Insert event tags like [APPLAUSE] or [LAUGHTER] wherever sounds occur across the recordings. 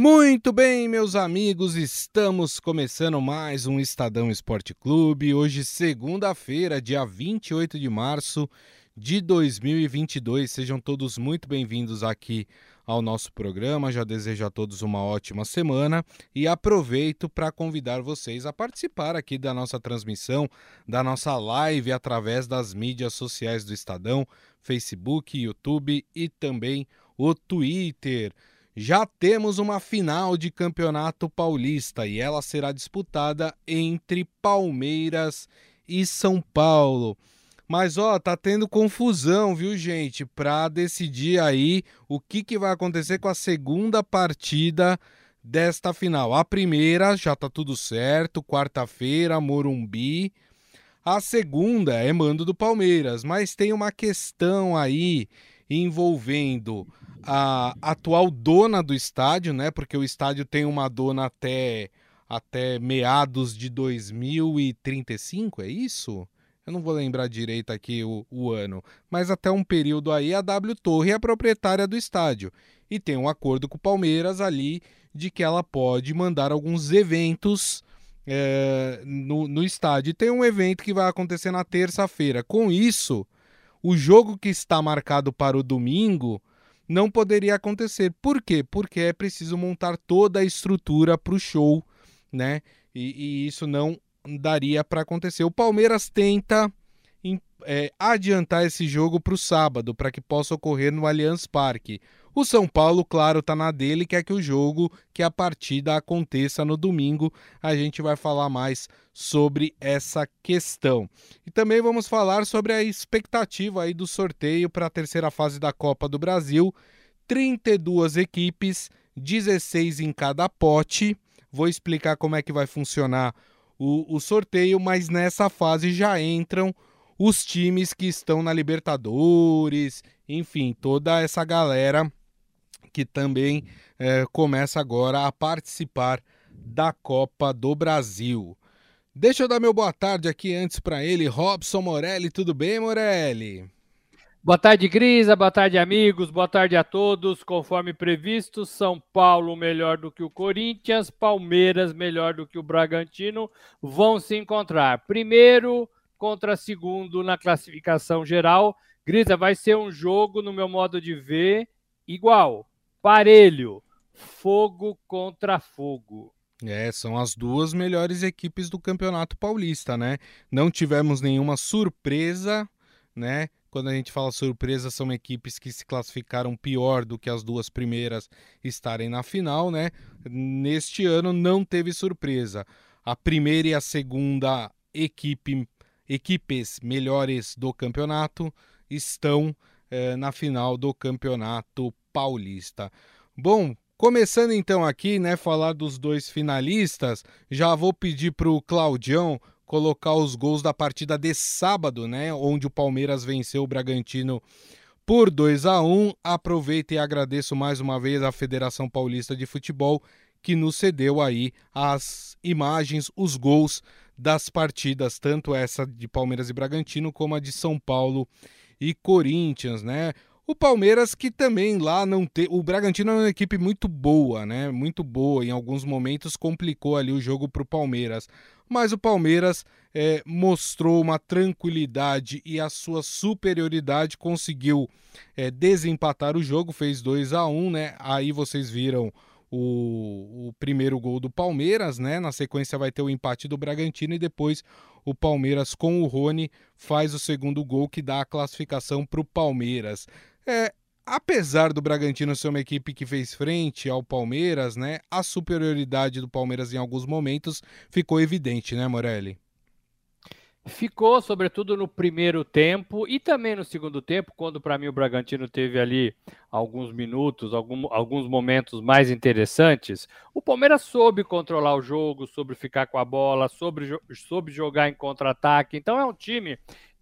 Muito bem, meus amigos, estamos começando mais um Estadão Esporte Clube. Hoje, segunda-feira, dia 28 de março de 2022. Sejam todos muito bem-vindos aqui ao nosso programa. Já desejo a todos uma ótima semana e aproveito para convidar vocês a participar aqui da nossa transmissão, da nossa live através das mídias sociais do Estadão, Facebook, YouTube e também o Twitter já temos uma final de campeonato paulista e ela será disputada entre Palmeiras e São Paulo. Mas ó, tá tendo confusão, viu, gente, para decidir aí o que, que vai acontecer com a segunda partida desta final. A primeira já tá tudo certo, quarta-feira, Morumbi. A segunda é mando do Palmeiras, mas tem uma questão aí envolvendo a atual dona do estádio, né? Porque o estádio tem uma dona até, até meados de 2035, é isso? Eu não vou lembrar direito aqui o, o ano, mas até um período aí a W Torre é a proprietária do estádio e tem um acordo com o Palmeiras ali de que ela pode mandar alguns eventos é, no, no estádio. E tem um evento que vai acontecer na terça-feira. Com isso, o jogo que está marcado para o domingo não poderia acontecer. Por quê? Porque é preciso montar toda a estrutura para o show, né? E, e, isso não daria para acontecer. O Palmeiras tenta é, adiantar esse jogo para o sábado, para que possa ocorrer no Allianz Parque. O São Paulo, claro, tá na dele, quer que o jogo, que a partida aconteça no domingo. A gente vai falar mais sobre essa questão. E também vamos falar sobre a expectativa aí do sorteio para a terceira fase da Copa do Brasil. 32 equipes, 16 em cada pote. Vou explicar como é que vai funcionar o, o sorteio, mas nessa fase já entram os times que estão na Libertadores, enfim, toda essa galera que também é, começa agora a participar da Copa do Brasil. Deixa eu dar meu boa tarde aqui antes para ele, Robson Morelli. Tudo bem, Morelli? Boa tarde, Grisa. Boa tarde, amigos. Boa tarde a todos. Conforme previsto, São Paulo melhor do que o Corinthians, Palmeiras melhor do que o Bragantino vão se encontrar. Primeiro contra segundo na classificação geral. Grisa, vai ser um jogo, no meu modo de ver, igual parelho, fogo contra fogo. É, são as duas melhores equipes do Campeonato Paulista, né? Não tivemos nenhuma surpresa, né? Quando a gente fala surpresa, são equipes que se classificaram pior do que as duas primeiras estarem na final, né? Neste ano não teve surpresa. A primeira e a segunda equipe, equipes melhores do campeonato estão eh, na final do Campeonato Paulista. Bom, começando então aqui, né, falar dos dois finalistas, já vou pedir para o Claudião colocar os gols da partida de sábado, né, onde o Palmeiras venceu o Bragantino por 2 a 1. Aproveito e agradeço mais uma vez à Federação Paulista de Futebol que nos cedeu aí as imagens, os gols das partidas, tanto essa de Palmeiras e Bragantino como a de São Paulo e Corinthians, né? O Palmeiras que também lá não tem. O Bragantino é uma equipe muito boa, né? Muito boa. Em alguns momentos complicou ali o jogo para o Palmeiras. Mas o Palmeiras é, mostrou uma tranquilidade e a sua superioridade conseguiu é, desempatar o jogo, fez 2 a 1 né? Aí vocês viram o, o primeiro gol do Palmeiras, né? Na sequência vai ter o empate do Bragantino e depois o Palmeiras com o Rony faz o segundo gol que dá a classificação para o Palmeiras. É, apesar do Bragantino ser uma equipe que fez frente ao Palmeiras, né? A superioridade do Palmeiras em alguns momentos ficou evidente, né, Morelli? Ficou, sobretudo no primeiro tempo e também no segundo tempo, quando para mim o Bragantino teve ali alguns minutos, algum, alguns momentos mais interessantes. O Palmeiras soube controlar o jogo, soube ficar com a bola, soube, soube jogar em contra-ataque. Então é um time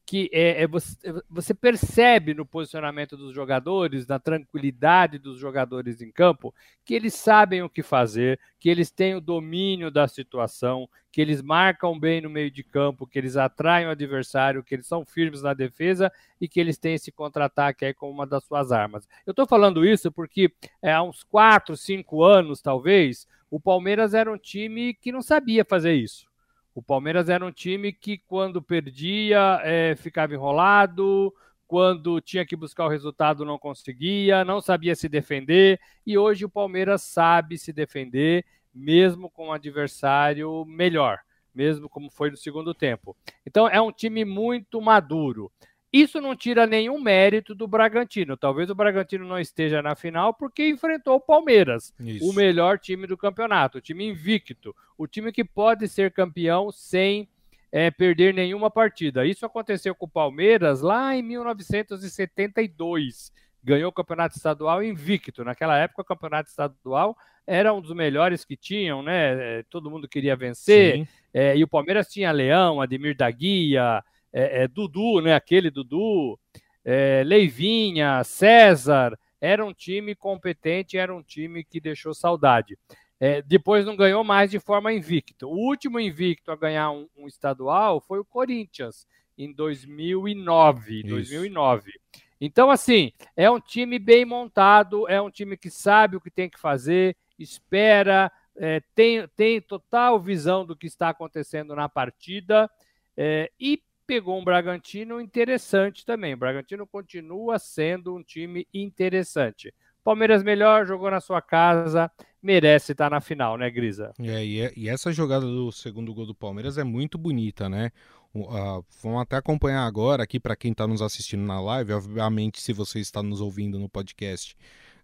que é, é você, você, percebe no posicionamento dos jogadores, na tranquilidade dos jogadores em campo, que eles sabem o que fazer, que eles têm o domínio da situação, que eles marcam bem no meio de campo, que eles atraem o adversário, que eles são firmes na defesa e que eles têm esse contra-ataque aí como uma das suas armas. Eu estou falando isso porque é, há uns 4, 5 anos, talvez, o Palmeiras era um time que não sabia fazer isso. O Palmeiras era um time que, quando perdia, é, ficava enrolado, quando tinha que buscar o resultado, não conseguia, não sabia se defender. E hoje o Palmeiras sabe se defender, mesmo com um adversário melhor, mesmo como foi no segundo tempo. Então, é um time muito maduro. Isso não tira nenhum mérito do Bragantino. Talvez o Bragantino não esteja na final porque enfrentou o Palmeiras, Isso. o melhor time do campeonato, o time invicto, o time que pode ser campeão sem é, perder nenhuma partida. Isso aconteceu com o Palmeiras lá em 1972. Ganhou o campeonato estadual invicto. Naquela época, o campeonato estadual era um dos melhores que tinham, né? É, todo mundo queria vencer. É, e o Palmeiras tinha Leão, Ademir da Guia é, é, Dudu, né? Aquele Dudu, é, Leivinha, César, era um time competente, era um time que deixou saudade. É, depois não ganhou mais de forma invicta. O último invicto a ganhar um, um estadual foi o Corinthians, em 2009. 2009. Então, assim, é um time bem montado, é um time que sabe o que tem que fazer, espera, é, tem, tem total visão do que está acontecendo na partida é, e pegou um Bragantino interessante também. O Bragantino continua sendo um time interessante. Palmeiras melhor, jogou na sua casa, merece estar na final, né, Grisa? É, e, é, e essa jogada do segundo gol do Palmeiras é muito bonita, né? Uh, vamos até acompanhar agora aqui para quem está nos assistindo na live. Obviamente, se você está nos ouvindo no podcast,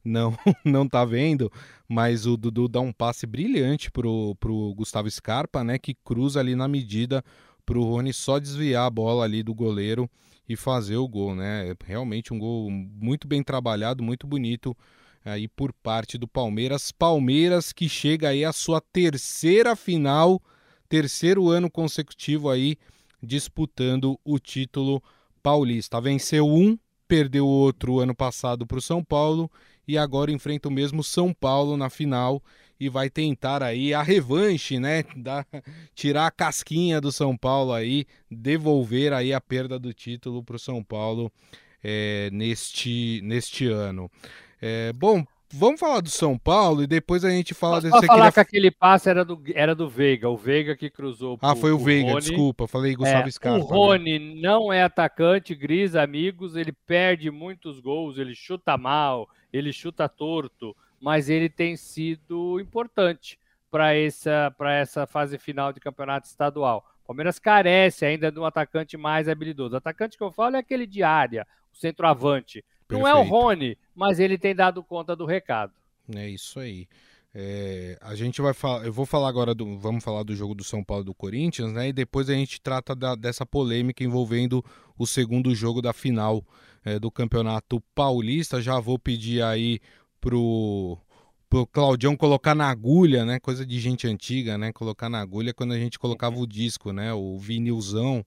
não [LAUGHS] não tá vendo, mas o Dudu dá um passe brilhante pro, pro Gustavo Scarpa, né? Que cruza ali na medida para o Rony só desviar a bola ali do goleiro e fazer o gol, né? Realmente um gol muito bem trabalhado, muito bonito aí por parte do Palmeiras. Palmeiras que chega aí à sua terceira final, terceiro ano consecutivo aí disputando o título paulista. Venceu um, perdeu outro ano passado para o São Paulo e agora enfrenta o mesmo São Paulo na final e vai tentar aí a revanche, né? Da, tirar a casquinha do São Paulo aí, devolver aí a perda do título para o São Paulo é, neste, neste ano. É, bom, vamos falar do São Paulo e depois a gente fala desse. falar queria... que aquele passe era do, era do Veiga, o Veiga que cruzou. Ah, foi o Veiga, Rony. desculpa, falei Gustavo é, Scarpa. O Rony né? não é atacante, Gris, amigos, ele perde muitos gols, ele chuta mal, ele chuta torto mas ele tem sido importante para essa, essa fase final de campeonato estadual. O Palmeiras carece ainda de um atacante mais habilidoso. O atacante que eu falo é aquele de área, o centroavante. Perfeito. Não é o Rony, mas ele tem dado conta do recado. É isso aí. É, a gente vai falar, eu vou falar agora do, vamos falar do jogo do São Paulo e do Corinthians, né? E depois a gente trata da, dessa polêmica envolvendo o segundo jogo da final é, do Campeonato Paulista. Já vou pedir aí pro pro Claudião colocar na agulha, né? Coisa de gente antiga, né? Colocar na agulha quando a gente colocava o disco, né? O vinilzão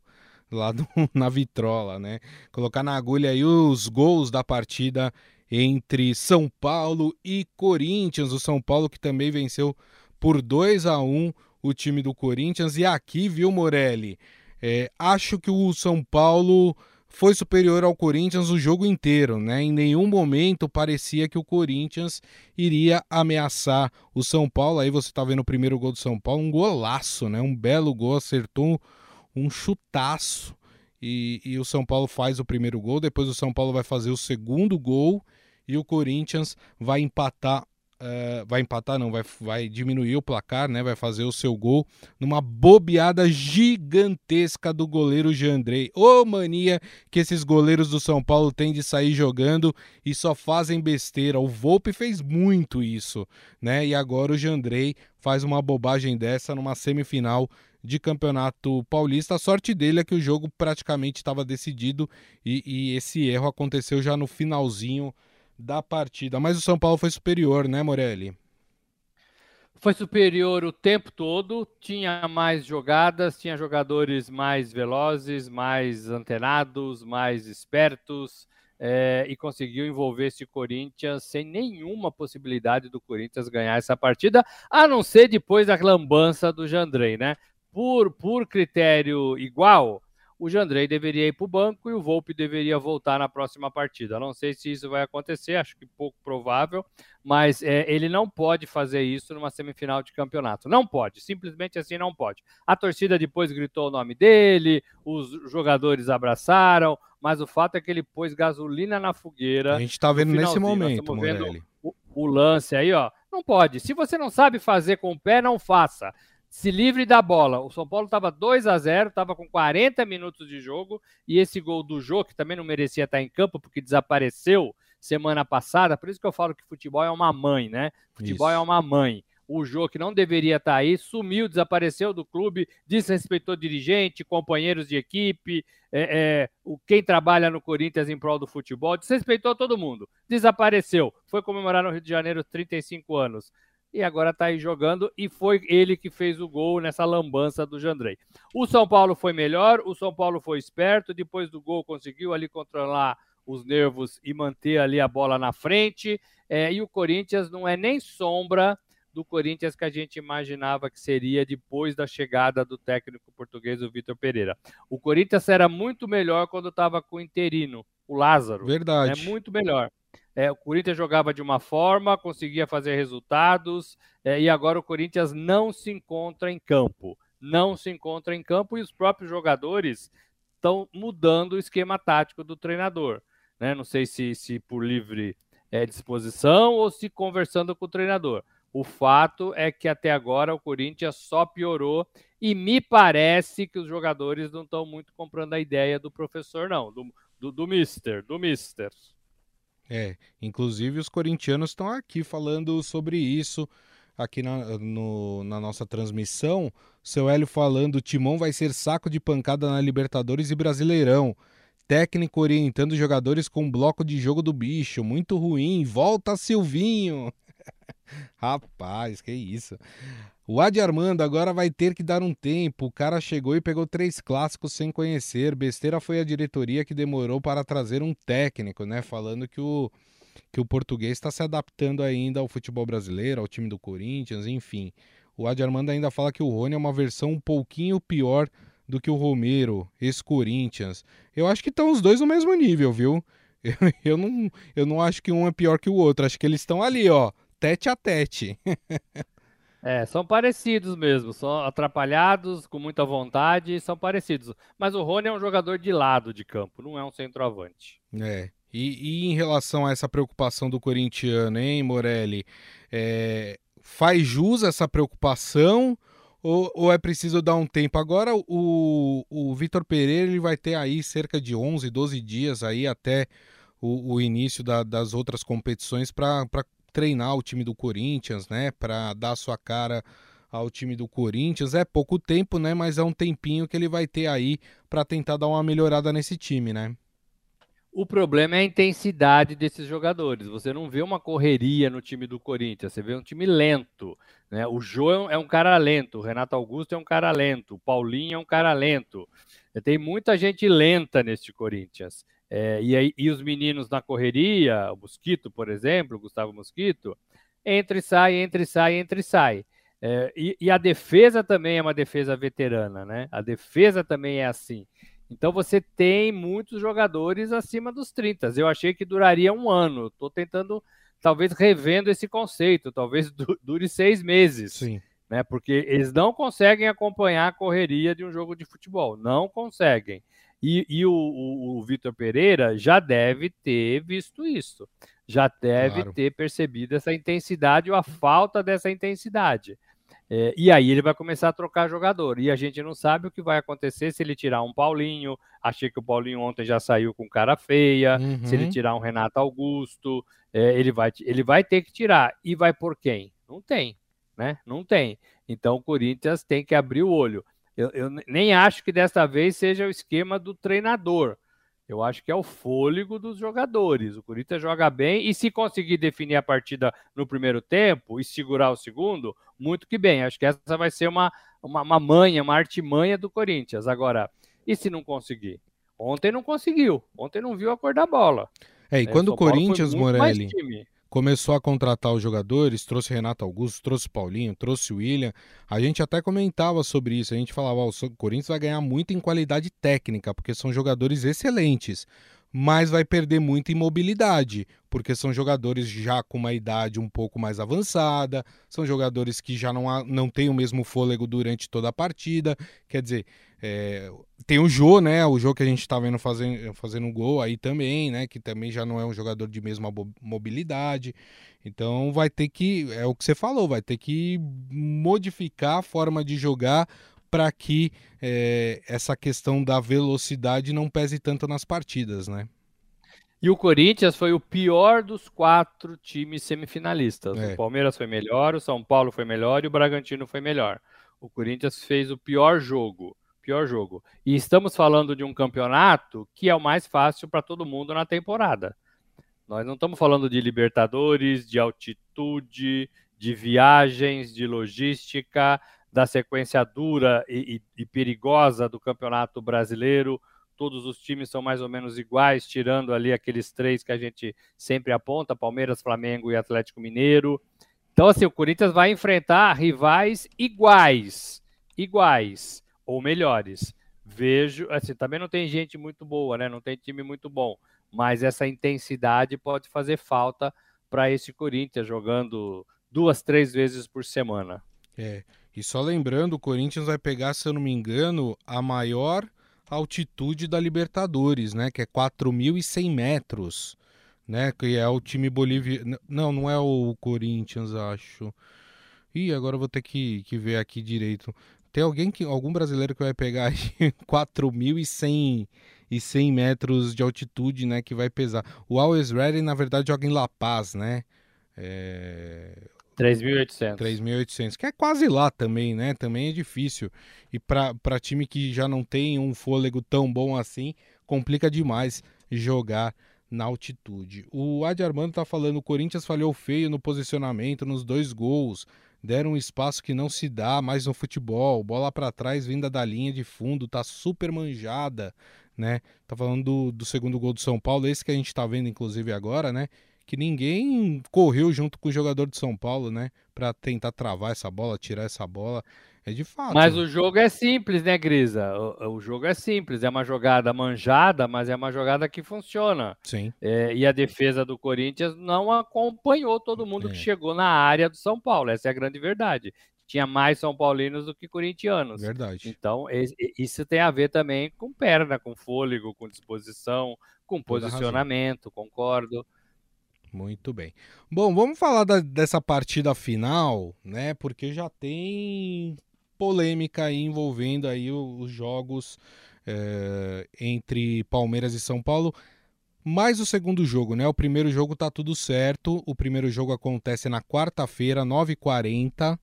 lá do, [LAUGHS] na vitrola, né? Colocar na agulha aí os gols da partida entre São Paulo e Corinthians. O São Paulo que também venceu por 2 a 1 o time do Corinthians. E aqui, viu, Morelli? É, acho que o São Paulo foi superior ao Corinthians o jogo inteiro, né? Em nenhum momento parecia que o Corinthians iria ameaçar o São Paulo. Aí você tá vendo o primeiro gol do São Paulo, um golaço, né? Um belo gol, acertou um chutaço. E, e o São Paulo faz o primeiro gol, depois o São Paulo vai fazer o segundo gol e o Corinthians vai empatar Uh, vai empatar, não, vai, vai diminuir o placar, né? Vai fazer o seu gol numa bobeada gigantesca do goleiro Jandrei. Ô oh, mania que esses goleiros do São Paulo têm de sair jogando e só fazem besteira. O Volpe fez muito isso, né? E agora o Jandrei faz uma bobagem dessa numa semifinal de campeonato paulista. A sorte dele é que o jogo praticamente estava decidido e, e esse erro aconteceu já no finalzinho da partida. Mas o São Paulo foi superior, né, Morelli? foi superior o tempo todo, tinha mais jogadas, tinha jogadores mais velozes, mais antenados, mais espertos é, e conseguiu envolver esse Corinthians sem nenhuma possibilidade do Corinthians ganhar essa partida, a não ser depois da lambança do Jandrei, né? Por, por critério igual, o Jandrei deveria ir para o banco e o Volpe deveria voltar na próxima partida. Não sei se isso vai acontecer, acho que pouco provável, mas é, ele não pode fazer isso numa semifinal de campeonato. Não pode, simplesmente assim não pode. A torcida depois gritou o nome dele, os jogadores abraçaram, mas o fato é que ele pôs gasolina na fogueira. A gente está vendo nesse momento, vendo o, o lance aí, ó. Não pode. Se você não sabe fazer com o pé, não faça se livre da bola. O São Paulo estava 2 a 0 estava com 40 minutos de jogo, e esse gol do Jô, que também não merecia estar em campo, porque desapareceu semana passada, por isso que eu falo que futebol é uma mãe, né? Futebol é isso. é uma mãe. O Jô, que não deveria estar aí, sumiu, desapareceu do clube, desrespeitou dirigente, companheiros de equipe, é, é, o, quem trabalha no Corinthians em prol do futebol, desrespeitou todo mundo, desapareceu, foi comemorar no Rio de Janeiro 35 anos e agora está aí jogando e foi ele que fez o gol nessa lambança do Jandrei. O São Paulo foi melhor, o São Paulo foi esperto, depois do gol conseguiu ali controlar os nervos e manter ali a bola na frente. É, e o Corinthians não é nem sombra do Corinthians que a gente imaginava que seria depois da chegada do técnico português, o Vitor Pereira. O Corinthians era muito melhor quando estava com o interino, o Lázaro. Verdade. É muito melhor. É, o Corinthians jogava de uma forma, conseguia fazer resultados, é, e agora o Corinthians não se encontra em campo. Não se encontra em campo e os próprios jogadores estão mudando o esquema tático do treinador. Né? Não sei se, se por livre é, disposição ou se conversando com o treinador. O fato é que até agora o Corinthians só piorou e me parece que os jogadores não estão muito comprando a ideia do professor, não, do, do, do Mister, do Mister. É, inclusive os corintianos estão aqui falando sobre isso aqui na, no, na nossa transmissão. Seu Hélio falando: Timão vai ser saco de pancada na Libertadores e Brasileirão. Técnico orientando jogadores com bloco de jogo do bicho. Muito ruim. Volta, Silvinho. [LAUGHS] Rapaz, que isso. O Adi Armando agora vai ter que dar um tempo. O cara chegou e pegou três clássicos sem conhecer. Besteira foi a diretoria que demorou para trazer um técnico, né? Falando que o, que o português está se adaptando ainda ao futebol brasileiro, ao time do Corinthians, enfim. O Adi Armando ainda fala que o Rony é uma versão um pouquinho pior do que o Romero, ex-Corinthians. Eu acho que estão os dois no mesmo nível, viu? [LAUGHS] Eu, eu, não, eu não acho que um é pior que o outro. Acho que eles estão ali, ó, tete a tete. [LAUGHS] É, são parecidos mesmo, são atrapalhados, com muita vontade, são parecidos. Mas o Rony é um jogador de lado de campo, não é um centroavante. É. E, e em relação a essa preocupação do corintiano, hein, Morelli? É, faz jus essa preocupação ou, ou, é preciso dar um tempo? Agora o, o Vitor Pereira ele vai ter aí cerca de 11, 12 dias aí até o, o início da, das outras competições para treinar o time do Corinthians, né, para dar sua cara ao time do Corinthians. É pouco tempo, né, mas é um tempinho que ele vai ter aí para tentar dar uma melhorada nesse time, né? O problema é a intensidade desses jogadores. Você não vê uma correria no time do Corinthians, você vê um time lento. Né? O João é um cara lento, o Renato Augusto é um cara lento, o Paulinho é um cara lento. Tem muita gente lenta neste Corinthians. É, e, aí, e os meninos na correria, o Mosquito, por exemplo, o Gustavo Mosquito, entra e sai, entra e sai, entra e sai. É, e, e, a defesa também é uma defesa veterana, né? A defesa também é assim. Então você tem muitos jogadores acima dos 30. Eu achei que duraria um ano. Estou tentando, talvez, revendo esse conceito. Talvez [LAUGHS] dure seis meses. Sim. Né? Porque eles não conseguem acompanhar a correria de um jogo de futebol. Não conseguem. E, e o, o, o Vitor Pereira já deve ter visto isso, já deve claro. ter percebido essa intensidade ou a falta dessa intensidade. É, e aí ele vai começar a trocar jogador. E a gente não sabe o que vai acontecer se ele tirar um Paulinho. Achei que o Paulinho ontem já saiu com cara feia. Uhum. Se ele uhum. tirar um Renato Augusto, é, ele, vai, ele vai ter que tirar. E vai por quem? Não tem, né? Não tem. Então o Corinthians tem que abrir o olho. Eu, eu, nem acho que desta vez seja o esquema do treinador. Eu acho que é o fôlego dos jogadores. O Corinthians joga bem e se conseguir definir a partida no primeiro tempo e segurar o segundo, muito que bem. Acho que essa vai ser uma, uma, uma manha, uma artimanha do Corinthians. Agora, e se não conseguir? Ontem não conseguiu. Ontem não viu a cor da bola. É, e é, quando o Corinthians, Morelli, começou a contratar os jogadores, trouxe Renato Augusto, trouxe Paulinho, trouxe William, a gente até comentava sobre isso, a gente falava, oh, o Corinthians vai ganhar muito em qualidade técnica, porque são jogadores excelentes, mas vai perder muito em mobilidade, porque são jogadores já com uma idade um pouco mais avançada, são jogadores que já não, há, não têm o mesmo fôlego durante toda a partida, quer dizer, é, tem o Jô, né? O Jô que a gente tá vendo fazendo, fazendo gol aí também, né? Que também já não é um jogador de mesma mobilidade. Então vai ter que, é o que você falou, vai ter que modificar a forma de jogar para que é, essa questão da velocidade não pese tanto nas partidas, né? E o Corinthians foi o pior dos quatro times semifinalistas. É. O Palmeiras foi melhor, o São Paulo foi melhor e o Bragantino foi melhor. O Corinthians fez o pior jogo pior jogo. E estamos falando de um campeonato que é o mais fácil para todo mundo na temporada. Nós não estamos falando de Libertadores, de altitude, de viagens, de logística, da sequência dura e, e, e perigosa do Campeonato Brasileiro. Todos os times são mais ou menos iguais, tirando ali aqueles três que a gente sempre aponta: Palmeiras, Flamengo e Atlético Mineiro. Então, assim, o Corinthians vai enfrentar rivais iguais. Iguais ou melhores. Vejo, assim, também não tem gente muito boa, né? Não tem time muito bom, mas essa intensidade pode fazer falta para esse Corinthians jogando duas, três vezes por semana. É. E só lembrando, o Corinthians vai pegar, se eu não me engano, a maior altitude da Libertadores, né? Que é 4.100 metros, né? Que é o time boliviano. Não, não é o Corinthians, acho. Ih, agora eu vou ter que, que ver aqui direito. Tem alguém que algum brasileiro que vai pegar 4.100 [LAUGHS] e 100 metros de altitude, né, que vai pesar. O Always Ready, na verdade, joga em La Paz, né? É... 3.800. 3.800, que é quase lá também, né? Também é difícil. E para time que já não tem um fôlego tão bom assim, complica demais jogar na altitude. O Adi Armando tá falando, o Corinthians falhou feio no posicionamento, nos dois gols deram um espaço que não se dá mais no futebol. Bola para trás, vinda da linha de fundo, tá super manjada, né? Tá falando do, do, segundo gol do São Paulo, esse que a gente tá vendo inclusive agora, né? Que ninguém correu junto com o jogador de São Paulo, né? Para tentar travar essa bola, tirar essa bola. É de fato. Mas o jogo é simples, né, Grisa? O, o, jogo é simples. É uma jogada manjada, mas é uma jogada que funciona. Sim. É, e a defesa do Corinthians não acompanhou todo mundo é. que chegou na área do São Paulo. Essa é a grande verdade. Tinha mais São Paulinos do que corintianos. Verdade. Então, isso tem a ver também com perna, com fôlego, com disposição, com Toda posicionamento, razão. concordo. Muito bem. Bom, vamos falar da, dessa partida final, né? Porque já tem polêmica aí envolvendo aí os jogos é, entre Palmeiras e São Paulo. Mais o segundo jogo, né? O primeiro jogo tá tudo certo. O primeiro jogo acontece na quarta-feira, 9h40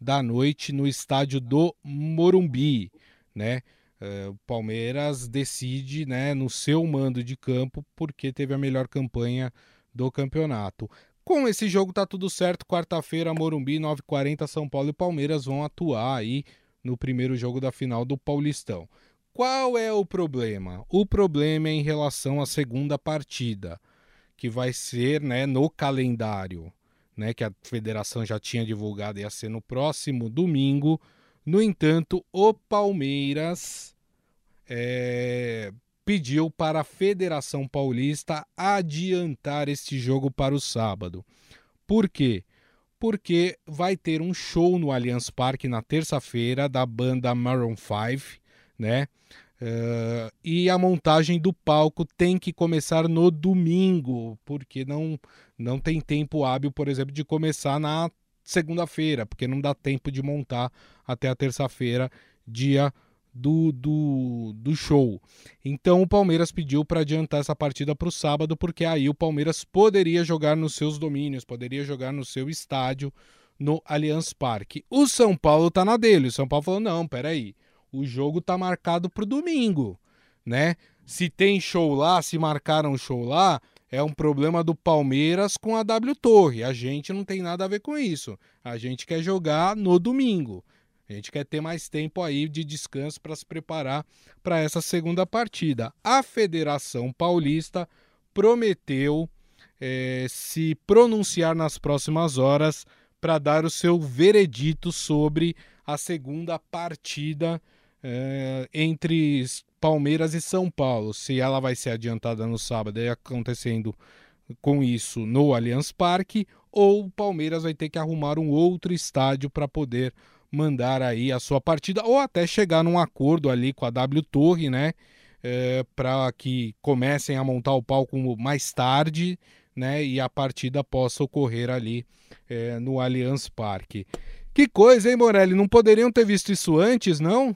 da noite, no estádio do Morumbi, né? É, o Palmeiras decide, né, no seu mando de campo, porque teve a melhor campanha do campeonato. Com esse jogo tá tudo certo. Quarta-feira, Morumbi, 9h40, São Paulo e Palmeiras vão atuar aí no primeiro jogo da final do Paulistão. Qual é o problema? O problema é em relação à segunda partida, que vai ser né, no calendário, né, que a federação já tinha divulgado, ia ser no próximo domingo. No entanto, o Palmeiras é, pediu para a Federação Paulista adiantar este jogo para o sábado. Por quê? Porque vai ter um show no Allianz Parque na terça-feira da banda Maroon 5, né? Uh, e a montagem do palco tem que começar no domingo, porque não, não tem tempo hábil, por exemplo, de começar na segunda-feira, porque não dá tempo de montar até a terça-feira, dia do, do, do show. Então o Palmeiras pediu para adiantar essa partida para o sábado, porque aí o Palmeiras poderia jogar nos seus domínios, poderia jogar no seu estádio no Allianz Parque. O São Paulo tá na dele. O São Paulo falou: não, peraí, o jogo tá marcado para o domingo, né? se tem show lá, se marcaram show lá, é um problema do Palmeiras com a W Torre. A gente não tem nada a ver com isso. A gente quer jogar no domingo. A gente quer ter mais tempo aí de descanso para se preparar para essa segunda partida. A Federação Paulista prometeu é, se pronunciar nas próximas horas para dar o seu veredito sobre a segunda partida é, entre Palmeiras e São Paulo. Se ela vai ser adiantada no sábado e acontecendo com isso no Allianz Parque, ou o Palmeiras vai ter que arrumar um outro estádio para poder mandar aí a sua partida, ou até chegar num acordo ali com a W Torre, né? É, para que comecem a montar o palco mais tarde, né? E a partida possa ocorrer ali é, no Allianz Parque. Que coisa, hein, Morelli? Não poderiam ter visto isso antes, não?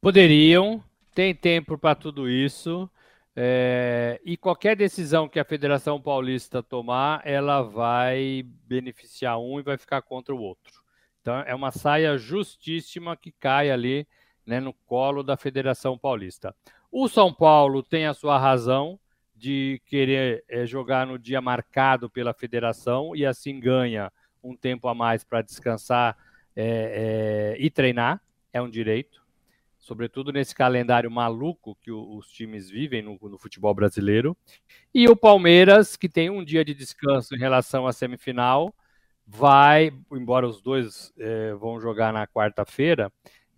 Poderiam, tem tempo para tudo isso. É, e qualquer decisão que a Federação Paulista tomar, ela vai beneficiar um e vai ficar contra o outro. Então é uma saia justíssima que cai ali né, no colo da Federação Paulista. O São Paulo tem a sua razão de querer é, jogar no dia marcado pela federação e assim ganha um tempo a mais para descansar é, é, e treinar, é um direito, sobretudo nesse calendário maluco que o, os times vivem no, no, futebol brasileiro. E o Palmeiras, que tem um dia de descanso em relação à semifinal, vai, embora os dois é, vão jogar na quarta-feira,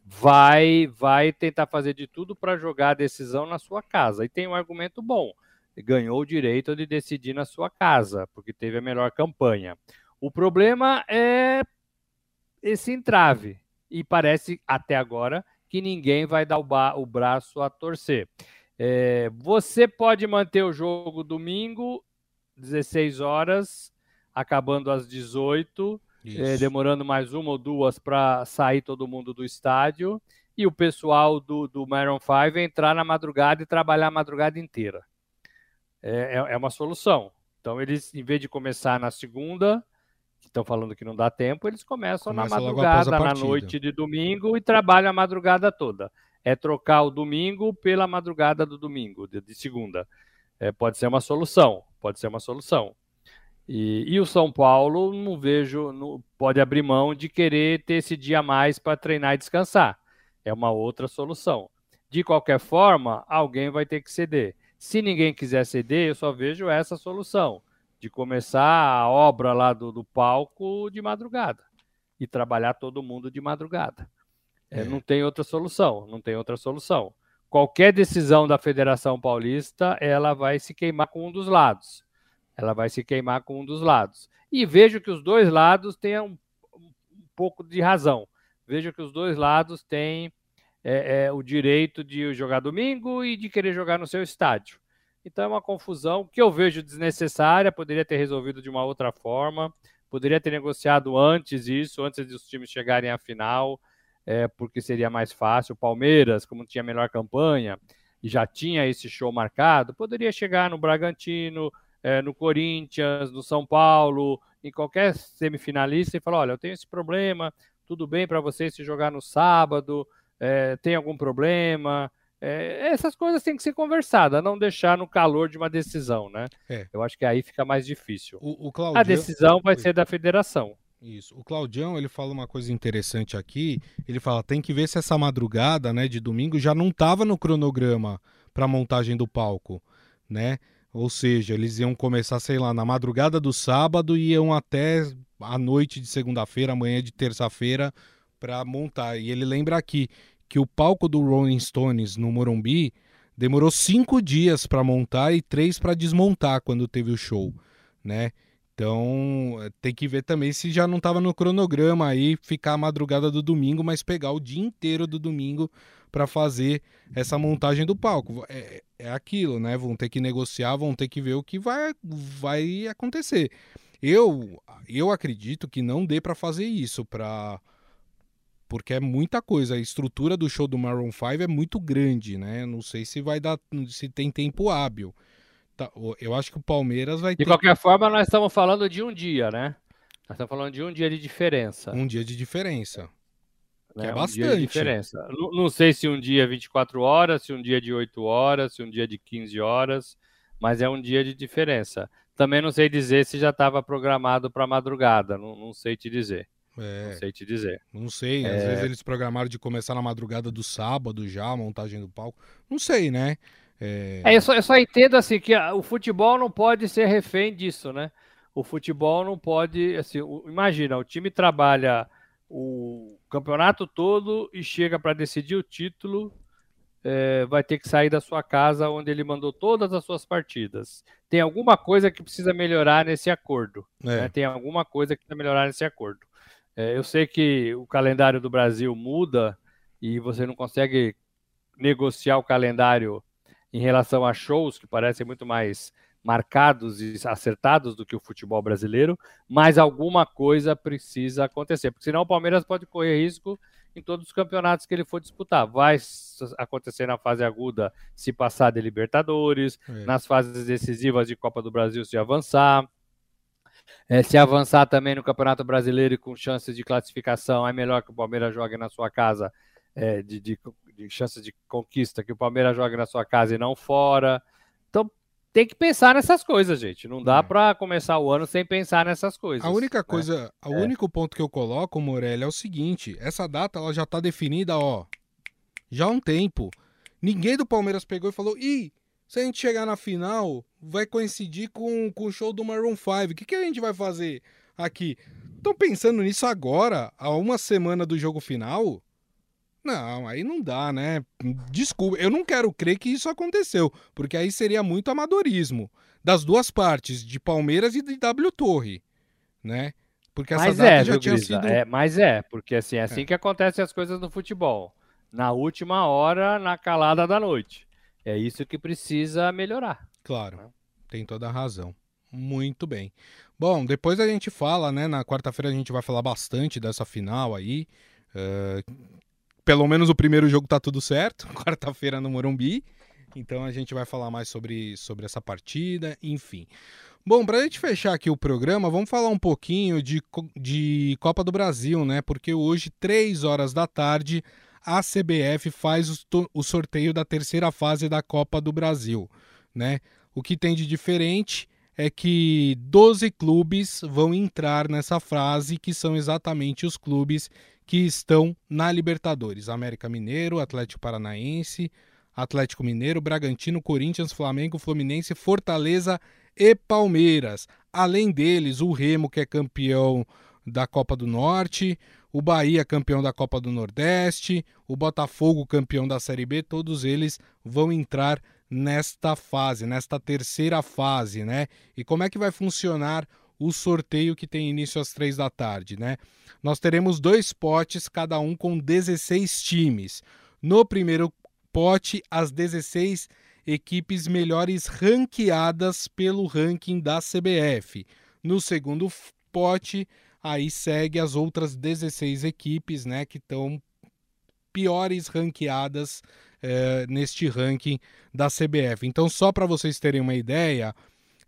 vai, vai tentar fazer de tudo para jogar a decisão na sua casa. E tem um argumento bom. Ganhou o direito de decidir na sua casa, porque teve a melhor campanha. O problema é esse entrave. E parece, até agora, que ninguém vai dar o, o braço a torcer. É, você pode manter o jogo domingo, 16 horas, acabando às 18, é, demorando mais uma ou duas para sair todo mundo do estádio, e o pessoal do, do Maroon 5 entrar na madrugada e trabalhar a madrugada inteira. É, é, é uma solução. Então, eles, em vez de começar na segunda, que estão falando que não dá tempo, eles começam Começa na madrugada, na noite de domingo, e trabalham a madrugada toda. É trocar o domingo pela madrugada do domingo, de, de segunda. É, pode ser uma solução, pode ser uma solução. E, e o São Paulo, não vejo, não, pode abrir mão de querer ter esse dia a mais para treinar e descansar. É uma outra solução. De qualquer forma, alguém vai ter que ceder. Se ninguém quiser ceder, eu só vejo essa solução de começar a obra lá do, do palco de madrugada e trabalhar todo mundo de madrugada. É. É, não tem outra solução, não tem outra solução. Qualquer decisão da Federação Paulista, ela vai se queimar com um dos lados ela vai se queimar com um dos lados. E vejo que os dois lados têm um, um pouco de razão. Vejo que os dois lados têm é, é, o direito de jogar domingo e de querer jogar no seu estádio. Então é uma confusão que eu vejo desnecessária, poderia ter resolvido de uma outra forma, poderia ter negociado antes isso, antes dos times chegarem à final, é, porque seria mais fácil. O Palmeiras, como tinha melhor campanha e já tinha esse show marcado, poderia chegar no Bragantino, é, no Corinthians, no São Paulo, em qualquer semifinalista e falar: olha, eu tenho esse problema, tudo bem para você se jogar no sábado, é, tem algum problema? É, essas coisas têm que ser conversadas, não deixar no calor de uma decisão, né? É. Eu acho que aí fica mais difícil. O, o Claudião... A decisão vai ser da federação. Isso. O Claudião, ele fala uma coisa interessante aqui. Ele fala: tem que ver se essa madrugada, né, de domingo já não estava no cronograma para montagem do palco, né? Ou seja, eles iam começar, sei lá, na madrugada do sábado e iam até a noite de segunda-feira, amanhã de terça-feira, para montar. E ele lembra aqui que o palco do Rolling Stones no Morumbi demorou cinco dias para montar e três para desmontar quando teve o show, né? Então tem que ver também se já não estava no cronograma aí ficar a madrugada do domingo, mas pegar o dia inteiro do domingo para fazer essa montagem do palco. É, é aquilo, né? Vão ter que negociar, vão ter que ver o que vai, vai acontecer. Eu, eu acredito que não dê para fazer isso, para porque é muita coisa. A estrutura do show do Maroon 5 é muito grande, né? Não sei se vai dar, se tem tempo hábil. Tá, eu acho que o Palmeiras vai. De ter... qualquer forma, nós estamos falando de um dia, né? Nós estamos falando de um dia de diferença. Um dia de diferença. Né? é bastante. Um diferença. Não, não, sei se um dia é 24 horas, se um dia é de 8 horas, se um dia é de 15 horas, mas é um dia de diferença. Também não sei dizer se já estava programado para madrugada, não, não, sei te dizer. É, não sei te dizer. Não sei, às é... vezes eles programaram de começar na madrugada do sábado já, a montagem do palco. Não sei, né? É... é eu, só, eu só entendo assim que o futebol não pode ser refém disso, né? O futebol não pode, assim, o, imagina, o time trabalha o campeonato todo e chega para decidir o título, é, vai ter que sair da sua casa onde ele mandou todas as suas partidas. Tem alguma coisa que precisa melhorar nesse acordo. É. Né? Tem alguma coisa que precisa melhorar nesse acordo. É, eu sei que o calendário do Brasil muda e você não consegue negociar o calendário em relação a shows que parecem muito mais marcados e acertados do que o futebol brasileiro, mas alguma coisa precisa acontecer, porque senão o Palmeiras pode correr risco em todos os campeonatos que ele for disputar. Vai acontecer na fase aguda se passar de Libertadores, é. nas fases decisivas de Copa do Brasil se avançar. É, se avançar também no Campeonato Brasileiro e com chances de classificação, é melhor que o Palmeiras jogue na sua casa, é, de, de, de chances de conquista, que o Palmeiras jogue na sua casa e não fora. Então, tem que pensar nessas coisas, gente. Não dá é. para começar o ano sem pensar nessas coisas. A única né? coisa, o é. único ponto que eu coloco, Morelli, é o seguinte: essa data ela já tá definida, ó, já há um tempo. Ninguém do Palmeiras pegou e falou: "Ih, se a gente chegar na final, vai coincidir com, com o show do Maroon 5. O que, que a gente vai fazer aqui?" Estão pensando nisso agora, a uma semana do jogo final? Não, aí não dá, né? Desculpa, eu não quero crer que isso aconteceu, porque aí seria muito amadorismo das duas partes, de Palmeiras e de W Torre, né? Porque essa mas data é, já tinha Grisa? sido. É, mas é, porque assim, é assim é. que acontecem as coisas no futebol. Na última hora, na calada da noite. É isso que precisa melhorar. Claro, né? tem toda a razão. Muito bem. Bom, depois a gente fala, né? Na quarta-feira a gente vai falar bastante dessa final aí. Uh, pelo menos o primeiro jogo tá tudo certo, [LAUGHS] quarta-feira no Morumbi. Então a gente vai falar mais sobre, sobre essa partida, enfim. Bom, para a gente fechar aqui o programa, vamos falar um pouquinho de, de Copa do Brasil, né? Porque hoje, 3 horas da tarde, a CBF faz o, o sorteio da terceira fase da Copa do Brasil, né? O que tem de diferente é que 12 clubes vão entrar nessa fase, que são exatamente os clubes que estão na Libertadores: América Mineiro, Atlético Paranaense, Atlético Mineiro, Bragantino, Corinthians, Flamengo, Fluminense, Fortaleza e Palmeiras. Além deles, o Remo, que é campeão da Copa do Norte, o Bahia, campeão da Copa do Nordeste, o Botafogo, campeão da Série B, todos eles vão entrar nesta fase, nesta terceira fase, né? E como é que vai funcionar o sorteio que tem início às três da tarde, né? Nós teremos dois potes, cada um com 16 times. No primeiro pote, as 16 equipes melhores ranqueadas pelo ranking da CBF. No segundo pote, aí segue as outras 16 equipes, né, que estão piores ranqueadas é, neste ranking da CBF. Então, só para vocês terem uma ideia,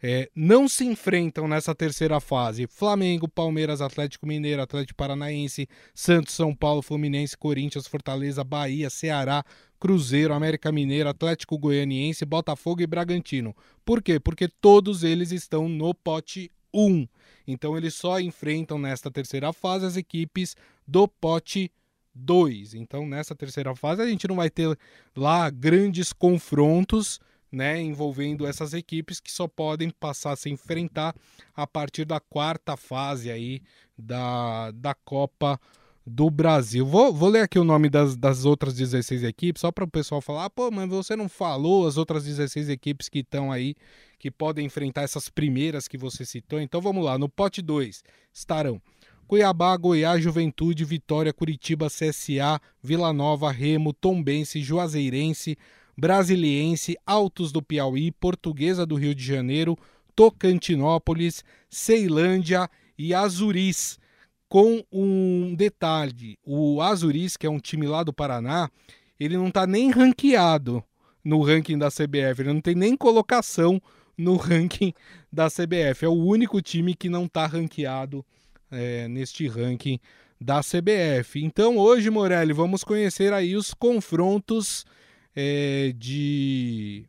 é, não se enfrentam nessa terceira fase Flamengo, Palmeiras, Atlético Mineiro, Atlético Paranaense, Santos, São Paulo, Fluminense, Corinthians, Fortaleza, Bahia, Ceará, Cruzeiro, América Mineiro, Atlético Goianiense, Botafogo e Bragantino. Por quê? Porque todos eles estão no pote 1. Então eles só enfrentam nesta terceira fase as equipes do pote 2. Então nessa terceira fase a gente não vai ter lá grandes confrontos né, envolvendo essas equipes que só podem passar a se enfrentar a partir da quarta fase aí da, da Copa do Brasil. Vou, vou ler aqui o nome das, das outras 16 equipes, só para o pessoal falar, ah, pô, mas você não falou as outras 16 equipes que estão aí, que podem enfrentar essas primeiras que você citou. Então vamos lá, no pote 2 estarão Cuiabá, Goiás, Juventude, Vitória, Curitiba, CSA, Vila Nova, Remo, Tombense, Juazeirense, Brasiliense, Altos do Piauí, Portuguesa do Rio de Janeiro, Tocantinópolis, Ceilândia e Azuris. Com um detalhe: o Azuris, que é um time lá do Paraná, ele não está nem ranqueado no ranking da CBF, ele não tem nem colocação no [LAUGHS] ranking da CBF. É o único time que não está ranqueado é, neste ranking da CBF. Então hoje, Morelli, vamos conhecer aí os confrontos é, de,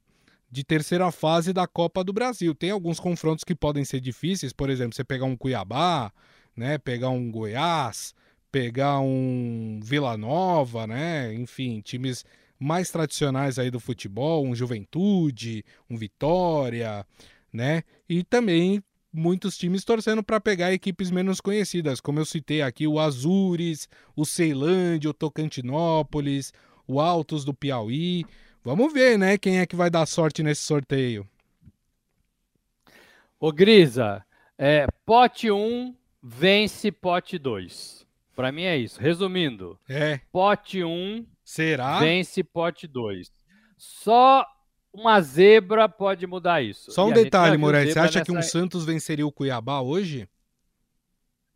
de terceira fase da Copa do Brasil. Tem alguns confrontos que podem ser difíceis, por exemplo, você pegar um Cuiabá, né, pegar um Goiás, pegar um Vila Nova, né, enfim, times mais tradicionais aí do futebol, um Juventude, um Vitória, né? E também muitos times torcendo para pegar equipes menos conhecidas, como eu citei aqui, o Azures, o Ceilândia, o Tocantinópolis, o Altos do Piauí. Vamos ver, né, quem é que vai dar sorte nesse sorteio. Ô Grisa, é, pote 1 vence pote 2. Para mim é isso. Resumindo, é. pote 1 Será? vence pote 2. Só uma zebra pode mudar isso. Só um detalhe, Moraes. Você acha nessa... que um Santos venceria o Cuiabá hoje?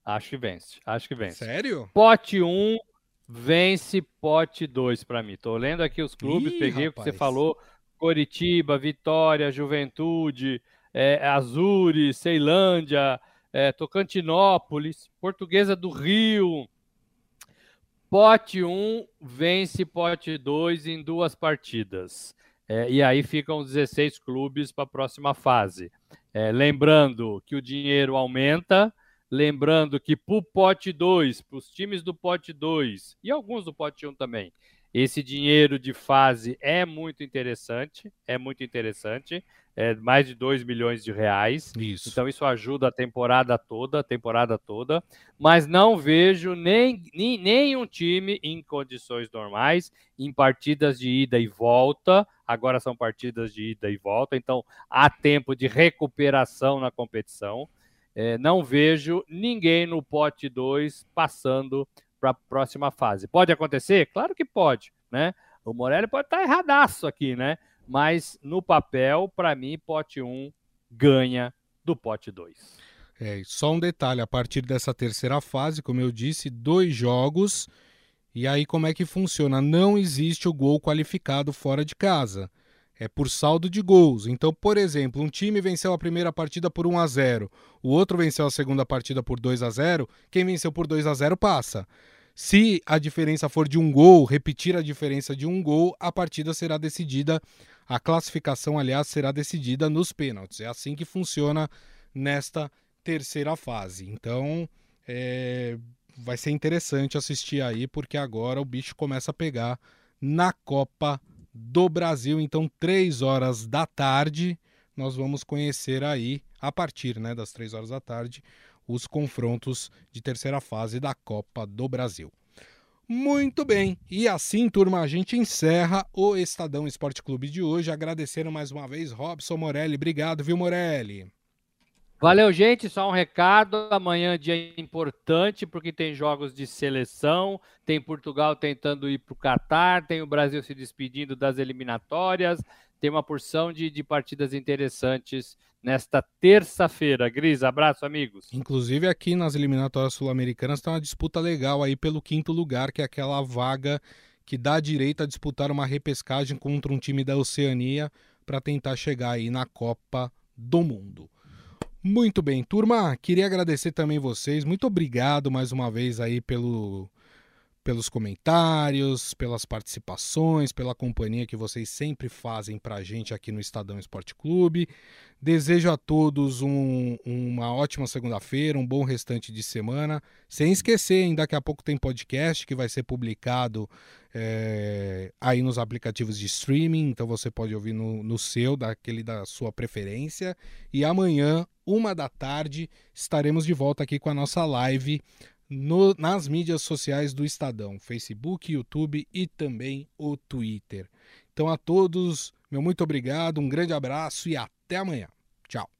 Acho que vence. Acho que vence. Sério? Pote 1 um, vence pote 2 para mim. Tô lendo aqui os clubes, Ih, peguei rapaz. o que você falou: Coritiba, Vitória, Juventude, é, Azures, Ceilândia, é, Tocantinópolis, Portuguesa do Rio. Pote 1 um, vence pote 2 em duas partidas. É, e aí ficam 16 clubes para a próxima fase. É, lembrando que o dinheiro aumenta, lembrando que para o pote 2, para os times do pote 2 e alguns do pote 1 um também, esse dinheiro de fase é muito interessante, é muito interessante é, mais de 2 milhões de reais. Isso. Então isso ajuda a temporada toda, a temporada toda. Mas não vejo nem, nem nenhum time em condições normais, em partidas de ida e volta. Agora são partidas de ida e volta, então há tempo de recuperação na competição. É, não vejo ninguém no pote 2 passando para a próxima fase. Pode acontecer? Claro que pode, né? O Morelli pode estar erradaço aqui, né? Mas no papel, para mim, pote 1 ganha do pote 2. É, só um detalhe, a partir dessa terceira fase, como eu disse, dois jogos. E aí como é que funciona? Não existe o gol qualificado fora de casa. É por saldo de gols. Então, por exemplo, um time venceu a primeira partida por 1 a 0, o outro venceu a segunda partida por 2 a 0, quem venceu por 2 a 0 passa. Se a diferença for de um gol, repetir a diferença de um gol, a partida será decidida a classificação, aliás, será decidida nos pênaltis. É assim que funciona nesta terceira fase. Então, é... vai ser interessante assistir aí, porque agora o bicho começa a pegar na Copa do Brasil. Então, três horas da tarde, nós vamos conhecer aí, a partir né, das três horas da tarde, os confrontos de terceira fase da Copa do Brasil. Muito bem, e assim, turma, a gente encerra o Estadão Esporte Clube de hoje. Agradecendo mais uma vez, Robson Morelli. Obrigado, viu, Morelli? Valeu, gente. Só um recado. Amanhã é dia importante, porque tem jogos de seleção. Tem Portugal tentando ir para o Catar, tem o Brasil se despedindo das eliminatórias. Tem uma porção de, de partidas interessantes nesta terça-feira. Gris, abraço, amigos. Inclusive aqui nas eliminatórias sul-americanas está uma disputa legal aí pelo quinto lugar, que é aquela vaga que dá direito a disputar uma repescagem contra um time da Oceania para tentar chegar aí na Copa do Mundo. Muito bem, turma, queria agradecer também vocês. Muito obrigado mais uma vez aí pelo pelos comentários, pelas participações, pela companhia que vocês sempre fazem para a gente aqui no Estadão Esporte Clube. Desejo a todos um, uma ótima segunda-feira, um bom restante de semana. Sem esquecer, hein, daqui a pouco tem podcast que vai ser publicado é, aí nos aplicativos de streaming, então você pode ouvir no, no seu, daquele da sua preferência. E amanhã, uma da tarde, estaremos de volta aqui com a nossa live no, nas mídias sociais do Estadão, Facebook, YouTube e também o Twitter. Então a todos, meu muito obrigado, um grande abraço e até amanhã. Tchau.